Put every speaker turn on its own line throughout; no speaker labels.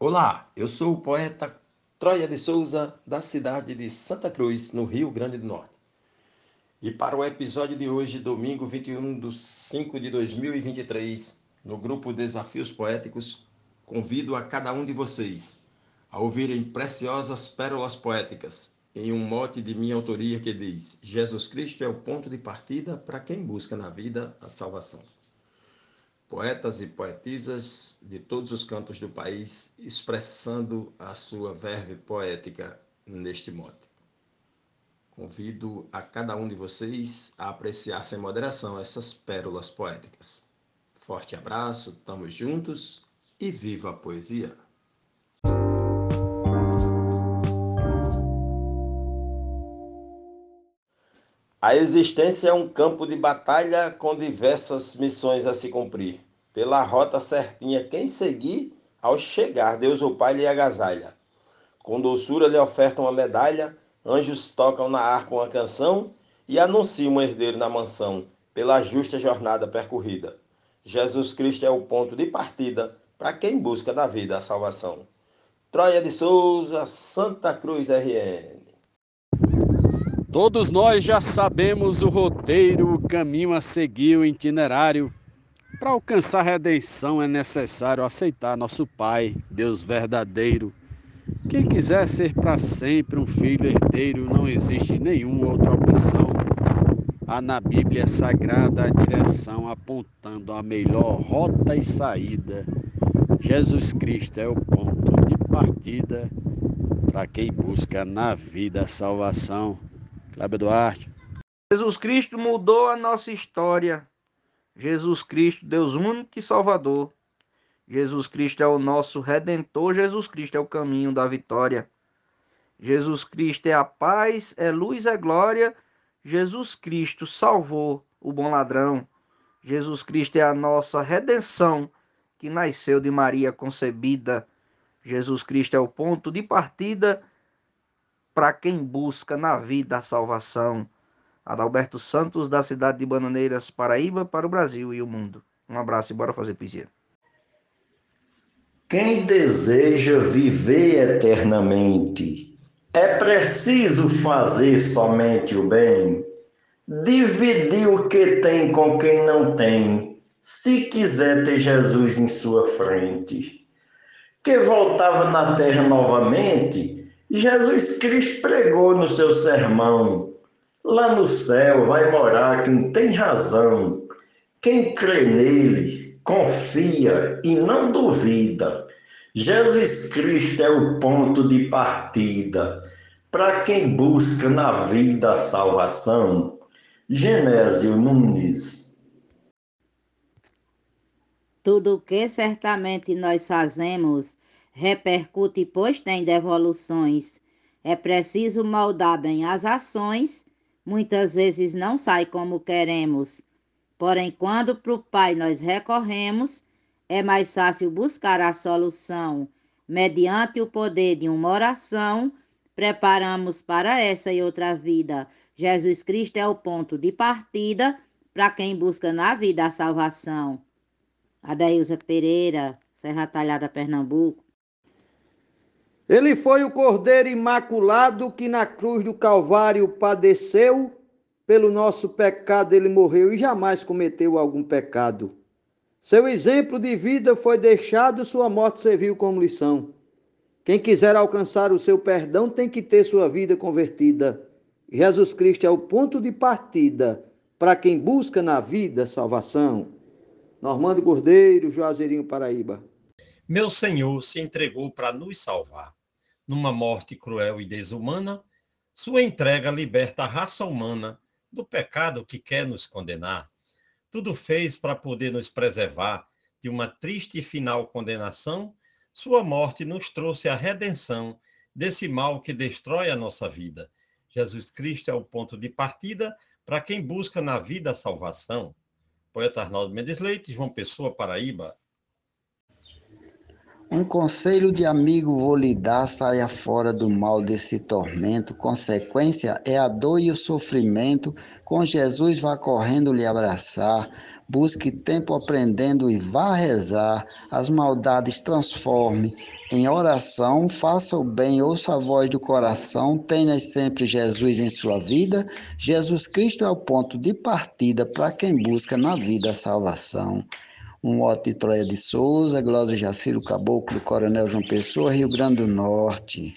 Olá, eu sou o poeta Troia de Souza, da cidade de Santa Cruz, no Rio Grande do Norte. E para o episódio de hoje, domingo 21 de 5 de 2023, no grupo Desafios Poéticos, convido a cada um de vocês a ouvirem preciosas pérolas poéticas em um mote de minha autoria que diz: Jesus Cristo é o ponto de partida para quem busca na vida a salvação. Poetas e poetisas de todos os cantos do país expressando a sua verve poética neste mote. Convido a cada um de vocês a apreciar sem moderação essas pérolas poéticas. Forte abraço, tamo juntos e viva a poesia! A existência é um campo de batalha com diversas missões a se cumprir. Pela rota certinha, quem seguir, ao chegar, Deus o Pai lhe agasalha. Com doçura lhe oferta uma medalha, anjos tocam na arca uma canção e anunciam um herdeiro na mansão, pela justa jornada percorrida. Jesus Cristo é o ponto de partida para quem busca da vida a salvação. Troia de Souza, Santa Cruz RN.
Todos nós já sabemos o roteiro, o caminho a seguir, o itinerário. Para alcançar a redenção é necessário aceitar nosso Pai, Deus verdadeiro. Quem quiser ser para sempre um filho herdeiro, não existe nenhuma outra opção. Há na Bíblia Sagrada a direção apontando a melhor rota e saída. Jesus Cristo é o ponto de partida para quem busca na vida a salvação. Cláudio Duarte.
Jesus Cristo mudou a nossa história. Jesus Cristo, Deus único e Salvador. Jesus Cristo é o nosso redentor. Jesus Cristo é o caminho da vitória. Jesus Cristo é a paz, é luz, é glória. Jesus Cristo salvou o bom ladrão. Jesus Cristo é a nossa redenção que nasceu de Maria concebida. Jesus Cristo é o ponto de partida para quem busca na vida a salvação. Adalberto Santos, da cidade de Bananeiras, Paraíba, para o Brasil e o mundo. Um abraço e bora fazer poesia.
Quem deseja viver eternamente, é preciso fazer somente o bem, dividir o que tem com quem não tem, se quiser ter Jesus em sua frente. Que voltava na terra novamente, Jesus Cristo pregou no seu sermão: lá no céu vai morar quem tem razão, quem crê nele, confia e não duvida. Jesus Cristo é o ponto de partida para quem busca na vida a salvação. Genésio Nunes.
Tudo o que certamente nós fazemos repercute, pois tem devoluções. É preciso moldar bem as ações, muitas vezes não sai como queremos. Porém, quando para o Pai nós recorremos, é mais fácil buscar a solução. Mediante o poder de uma oração, preparamos para essa e outra vida. Jesus Cristo é o ponto de partida para quem busca na vida a salvação. Adeilza Pereira, Serra Talhada, Pernambuco.
Ele foi o Cordeiro Imaculado que na cruz do Calvário padeceu, pelo nosso pecado ele morreu e jamais cometeu algum pecado. Seu exemplo de vida foi deixado, sua morte serviu como lição. Quem quiser alcançar o seu perdão tem que ter sua vida convertida. Jesus Cristo é o ponto de partida para quem busca na vida salvação. Normando Cordeiro, Juazeirinho, Paraíba.
Meu Senhor se entregou para nos salvar numa morte cruel e desumana, sua entrega liberta a raça humana do pecado que quer nos condenar. Tudo fez para poder nos preservar de uma triste e final condenação. Sua morte nos trouxe a redenção desse mal que destrói a nossa vida. Jesus Cristo é o ponto de partida para quem busca na vida a salvação. Poeta Arnaldo Mendes Leite, João Pessoa, Paraíba.
Um conselho de amigo vou lhe dar, saia fora do mal desse tormento. Consequência é a dor e o sofrimento. Com Jesus vá correndo lhe abraçar. Busque tempo aprendendo e vá rezar. As maldades transforme em oração, faça o bem, ouça a voz do coração, tenha sempre Jesus em sua vida. Jesus Cristo é o ponto de partida para quem busca na vida a salvação. Um Otto de Troia de Souza, Glória Jaciro Caboclo, Coronel João Pessoa, Rio Grande do Norte.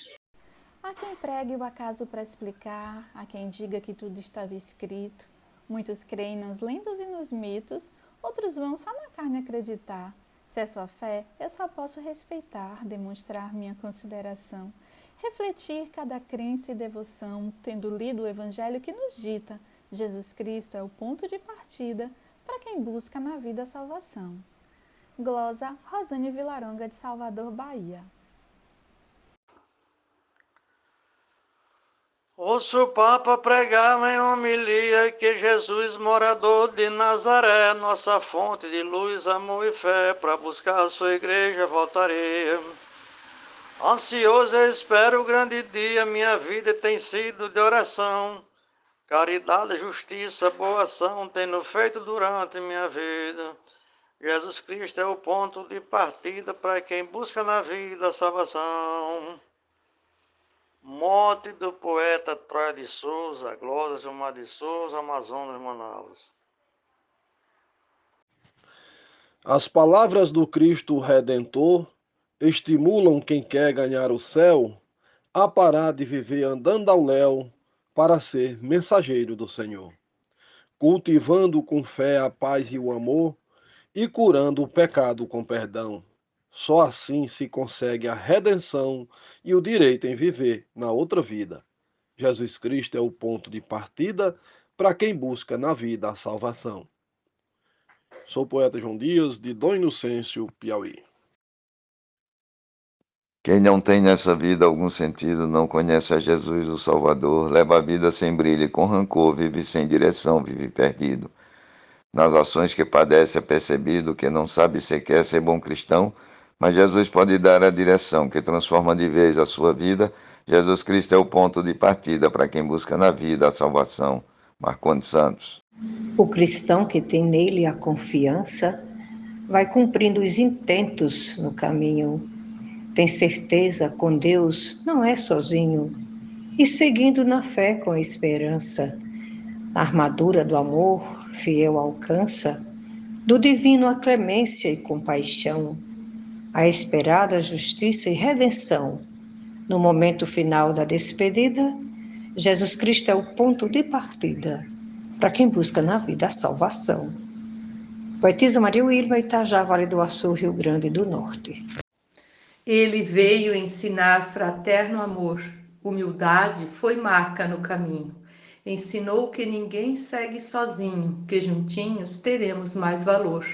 Há quem pregue o acaso para explicar, há quem diga que tudo estava escrito. Muitos creem nas lendas e nos mitos, outros vão só na carne acreditar. Se é sua fé, eu só posso respeitar, demonstrar minha consideração, refletir cada crença e devoção, tendo lido o Evangelho que nos dita: Jesus Cristo é o ponto de partida busca na vida a salvação. Glosa Rosane Vilaronga de Salvador, Bahia.
Ouço o Papa pregar em homilia que Jesus, morador de Nazaré, nossa fonte de luz, amor e fé, para buscar a sua igreja voltarei. Ansioso eu espero o grande dia, minha vida tem sido de oração. Caridade, justiça, boa ação tenho feito durante minha vida. Jesus Cristo é o ponto de partida para quem busca na vida a salvação. Morte do poeta Troia de Souza, Glória Gilmar de Souza, Amazonas, Manaus.
As palavras do Cristo Redentor estimulam quem quer ganhar o céu a parar de viver andando ao léu para ser mensageiro do Senhor, cultivando com fé a paz e o amor e curando o pecado com perdão só assim se consegue a redenção e o direito em viver na outra vida. Jesus Cristo é o ponto de partida para quem busca na vida a salvação. Sou o poeta João Dias, de Dom Inocêncio, Piauí.
Quem não tem nessa vida algum sentido, não conhece a Jesus, o Salvador, leva a vida sem brilho com rancor, vive sem direção, vive perdido. Nas ações que padece é percebido que não sabe sequer ser bom cristão, mas Jesus pode dar a direção que transforma de vez a sua vida. Jesus Cristo é o ponto de partida para quem busca na vida a salvação. Marcondes Santos.
O cristão que tem nele a confiança vai cumprindo os intentos no caminho. Tem certeza com Deus, não é sozinho. E seguindo na fé com esperança. A armadura do amor, fiel alcança, do divino a clemência e compaixão a esperada justiça e redenção. No momento final da despedida, Jesus Cristo é o ponto de partida para quem busca na vida a salvação. Poetisa Maria Wilma, Itajá, Vale do Açu, Rio Grande do Norte.
Ele veio ensinar fraterno amor, humildade foi marca no caminho. Ensinou que ninguém segue sozinho, que juntinhos teremos mais valor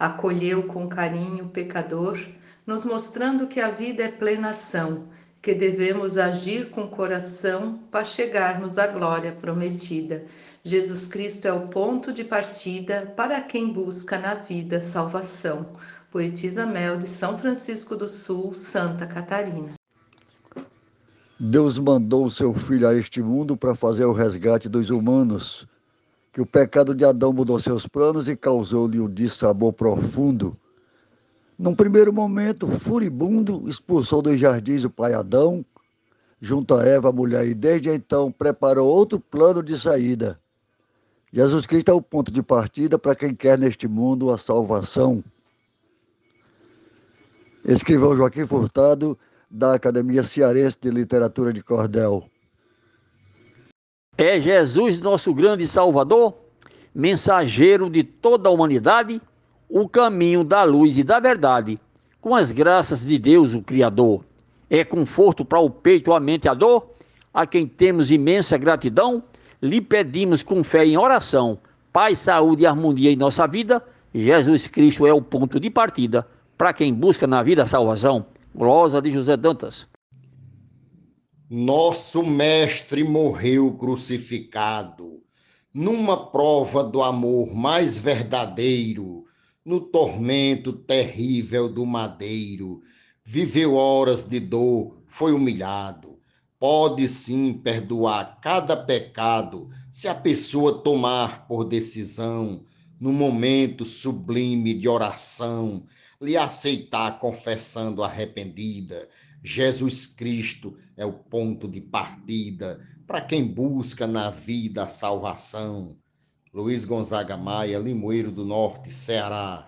acolheu com carinho o pecador, nos mostrando que a vida é plena ação, que devemos agir com coração para chegarmos à glória prometida. Jesus Cristo é o ponto de partida para quem busca na vida salvação. Poetisa Mel de São Francisco do Sul, Santa Catarina.
Deus mandou o seu filho a este mundo para fazer o resgate dos humanos que o pecado de Adão mudou seus planos e causou-lhe um dissabor profundo. Num primeiro momento, furibundo, expulsou dos jardins o pai Adão, junto a Eva, a mulher, e desde então preparou outro plano de saída. Jesus Cristo é o ponto de partida para quem quer neste mundo a salvação. Escrivão Joaquim Furtado, da Academia Cearense de Literatura de Cordel.
É Jesus, nosso grande Salvador, mensageiro de toda a humanidade, o caminho da luz e da verdade, com as graças de Deus, o Criador. É conforto para o peito, a mente e a dor, a quem temos imensa gratidão, lhe pedimos com fé em oração, paz, saúde e harmonia em nossa vida. Jesus Cristo é o ponto de partida para quem busca na vida a salvação. Glosa de José Dantas.
Nosso Mestre morreu crucificado, numa prova do amor mais verdadeiro, no tormento terrível do madeiro. Viveu horas de dor, foi humilhado. Pode sim perdoar cada pecado se a pessoa tomar por decisão no momento sublime de oração, lhe aceitar confessando arrependida. Jesus Cristo é o ponto de partida para quem busca na vida a salvação. Luiz Gonzaga Maia, Limoeiro do Norte, Ceará.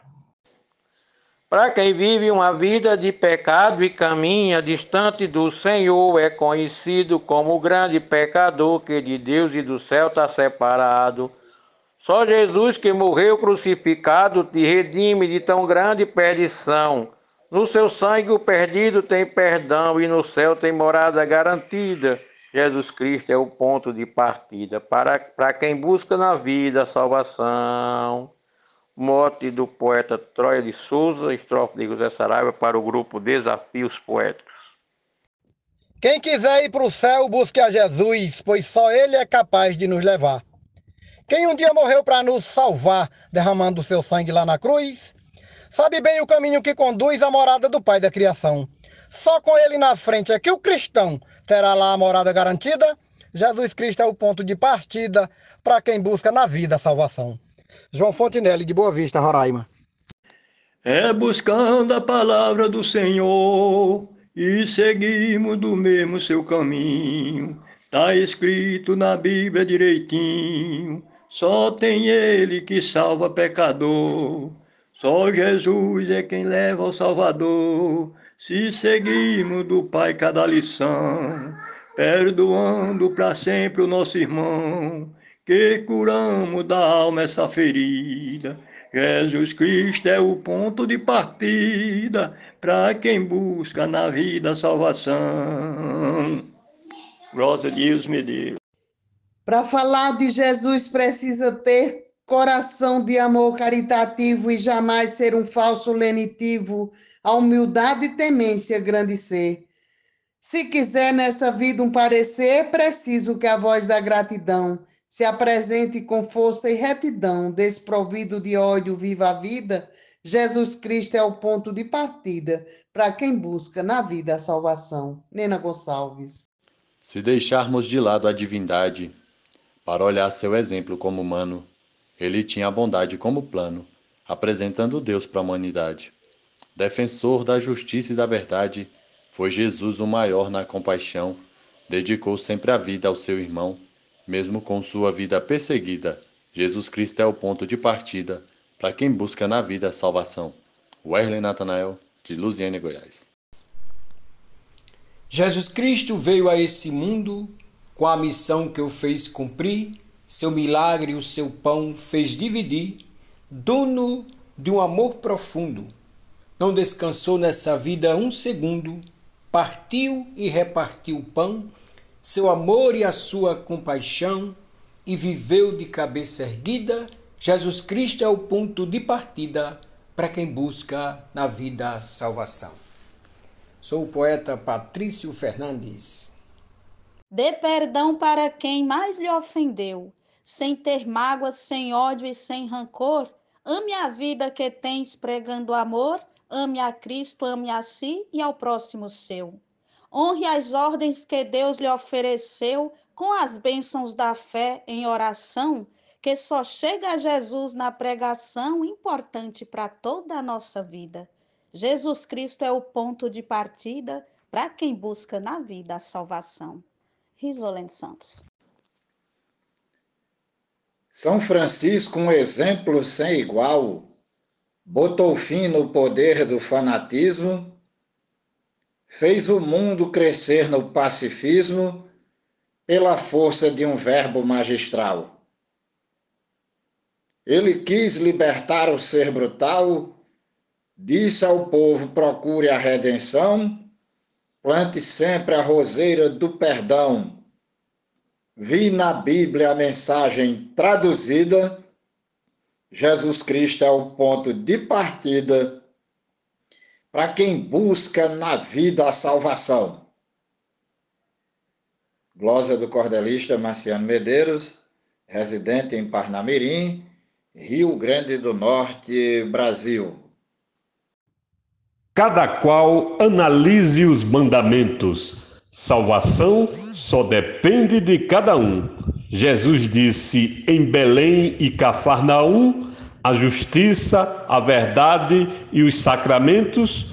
Para quem vive uma vida de pecado e caminha distante do Senhor, é conhecido como o grande pecador que de Deus e do céu está separado. Só Jesus que morreu crucificado te redime de tão grande perdição. No seu sangue o perdido tem perdão e no céu tem morada garantida. Jesus Cristo é o ponto de partida para, para quem busca na vida a salvação. Mote do poeta Troia de Souza, estrofe de José Saraiva para o grupo Desafios Poéticos.
Quem quiser ir para o céu, busque a Jesus, pois só Ele é capaz de nos levar. Quem um dia morreu para nos salvar, derramando o seu sangue lá na cruz, sabe bem o caminho que conduz à morada do Pai da criação. Só com Ele na frente é que o cristão terá lá a morada garantida. Jesus Cristo é o ponto de partida para quem busca na vida a salvação. João Fontinelli, de Boa Vista, Roraima.
É buscando a palavra do Senhor e seguimos do mesmo seu caminho. Tá escrito na Bíblia direitinho. Só tem Ele que salva pecador. Só Jesus é quem leva ao Salvador. Se seguimos do Pai cada lição, perdoando para sempre o nosso irmão que curamos da alma essa ferida. Jesus Cristo é o ponto de partida para quem busca na vida a salvação. Glória a Deus, Deus.
Para falar de Jesus precisa ter coração de amor caritativo e jamais ser um falso lenitivo, a humildade e temência grande ser. Se quiser nessa vida um parecer, é preciso que a voz da gratidão se apresente com força e retidão, desprovido de ódio, viva a vida, Jesus Cristo é o ponto de partida para quem busca na vida a salvação. Nena Gonçalves.
Se deixarmos de lado a divindade para olhar seu exemplo como humano, ele tinha a bondade como plano, apresentando Deus para a humanidade. Defensor da justiça e da verdade, foi Jesus o maior na compaixão, dedicou sempre a vida ao seu irmão mesmo com sua vida perseguida, Jesus Cristo é o ponto de partida para quem busca na vida a salvação. Wesley Natanael, de Luziane, Goiás.
Jesus Cristo veio a esse mundo com a missão que o fez cumprir, seu milagre, o seu pão fez dividir, dono de um amor profundo. Não descansou nessa vida um segundo, partiu e repartiu o pão seu amor e a sua compaixão e viveu de cabeça erguida, Jesus Cristo é o ponto de partida para quem busca na vida salvação. Sou o poeta Patrício Fernandes.
Dê perdão para quem mais lhe ofendeu, sem ter mágoas, sem ódio e sem rancor. Ame a vida que tens pregando amor, ame a Cristo, ame a si e ao próximo seu. Honre as ordens que Deus lhe ofereceu com as bênçãos da fé em oração, que só chega a Jesus na pregação, importante para toda a nossa vida. Jesus Cristo é o ponto de partida para quem busca na vida a salvação. Risolene Santos.
São Francisco, um exemplo sem igual, botou fim no poder do fanatismo fez o mundo crescer no pacifismo pela força de um verbo magistral. Ele quis libertar o ser brutal, disse ao povo: procure a redenção, plante sempre a roseira do perdão. Vi na Bíblia a mensagem traduzida. Jesus Cristo é o ponto de partida para quem busca na vida a salvação. Glosa do cordelista Marciano Medeiros, residente em Parnamirim, Rio Grande do Norte, Brasil.
Cada qual analise os mandamentos. Salvação só depende de cada um. Jesus disse em Belém e Cafarnaum: a justiça, a verdade e os sacramentos,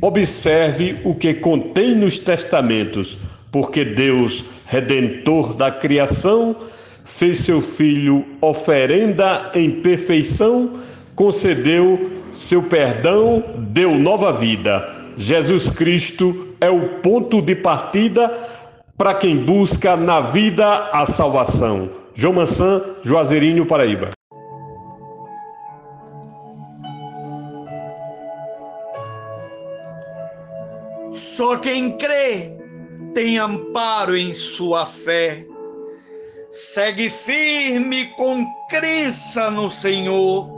observe o que contém nos testamentos, porque Deus, redentor da criação, fez seu filho oferenda em perfeição, concedeu seu perdão, deu nova vida. Jesus Cristo é o ponto de partida para quem busca na vida a salvação. João Mansan, Juazeirinho, Paraíba.
Só quem crê tem amparo em sua fé. Segue firme com crença no Senhor,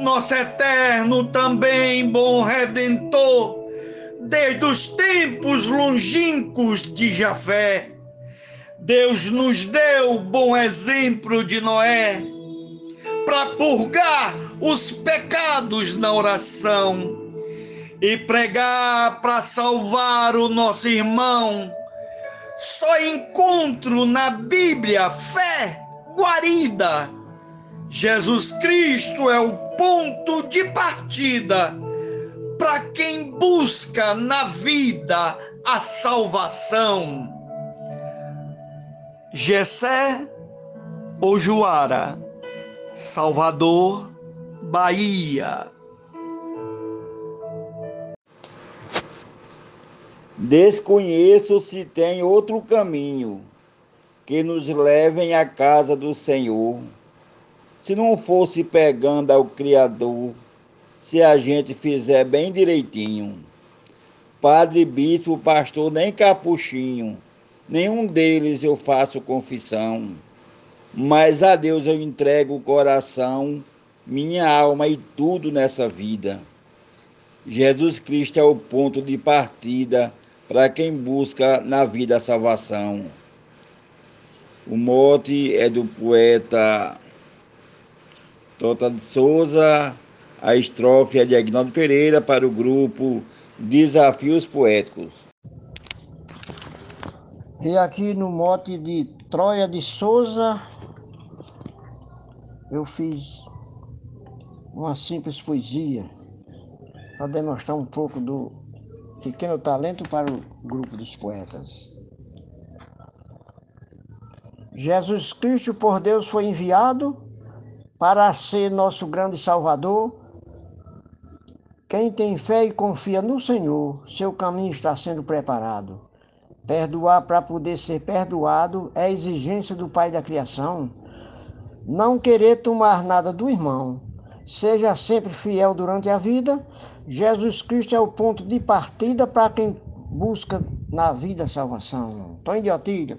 nosso eterno também bom redentor, desde os tempos longínquos de Jafé. Deus nos deu bom exemplo de Noé para purgar os pecados na oração e pregar para salvar o nosso irmão. Só encontro na Bíblia fé guarida. Jesus Cristo é o ponto de partida para quem busca na vida a salvação. Gessé Ojuara, Salvador, Bahia.
Desconheço se tem outro caminho que nos levem à casa do Senhor. Se não fosse pegando ao Criador, se a gente fizer bem direitinho. Padre, bispo, pastor, nem capuchinho, nenhum deles eu faço confissão. Mas a Deus eu entrego o coração, minha alma e tudo nessa vida. Jesus Cristo é o ponto de partida para quem busca na vida a salvação. O mote é do poeta Tota de Souza, a estrofe é de Agnaldo Pereira para o grupo Desafios Poéticos.
E aqui no mote de Troia de Souza, eu fiz uma simples poesia para demonstrar um pouco do pequeno talento para o grupo dos poetas. Jesus Cristo por Deus foi enviado para ser nosso grande Salvador. Quem tem fé e confia no Senhor, seu caminho está sendo preparado. Perdoar para poder ser perdoado é exigência do Pai da criação. Não querer tomar nada do irmão. Seja sempre fiel durante a vida Jesus Cristo é o ponto de partida para quem busca na vida salvação. De Otília.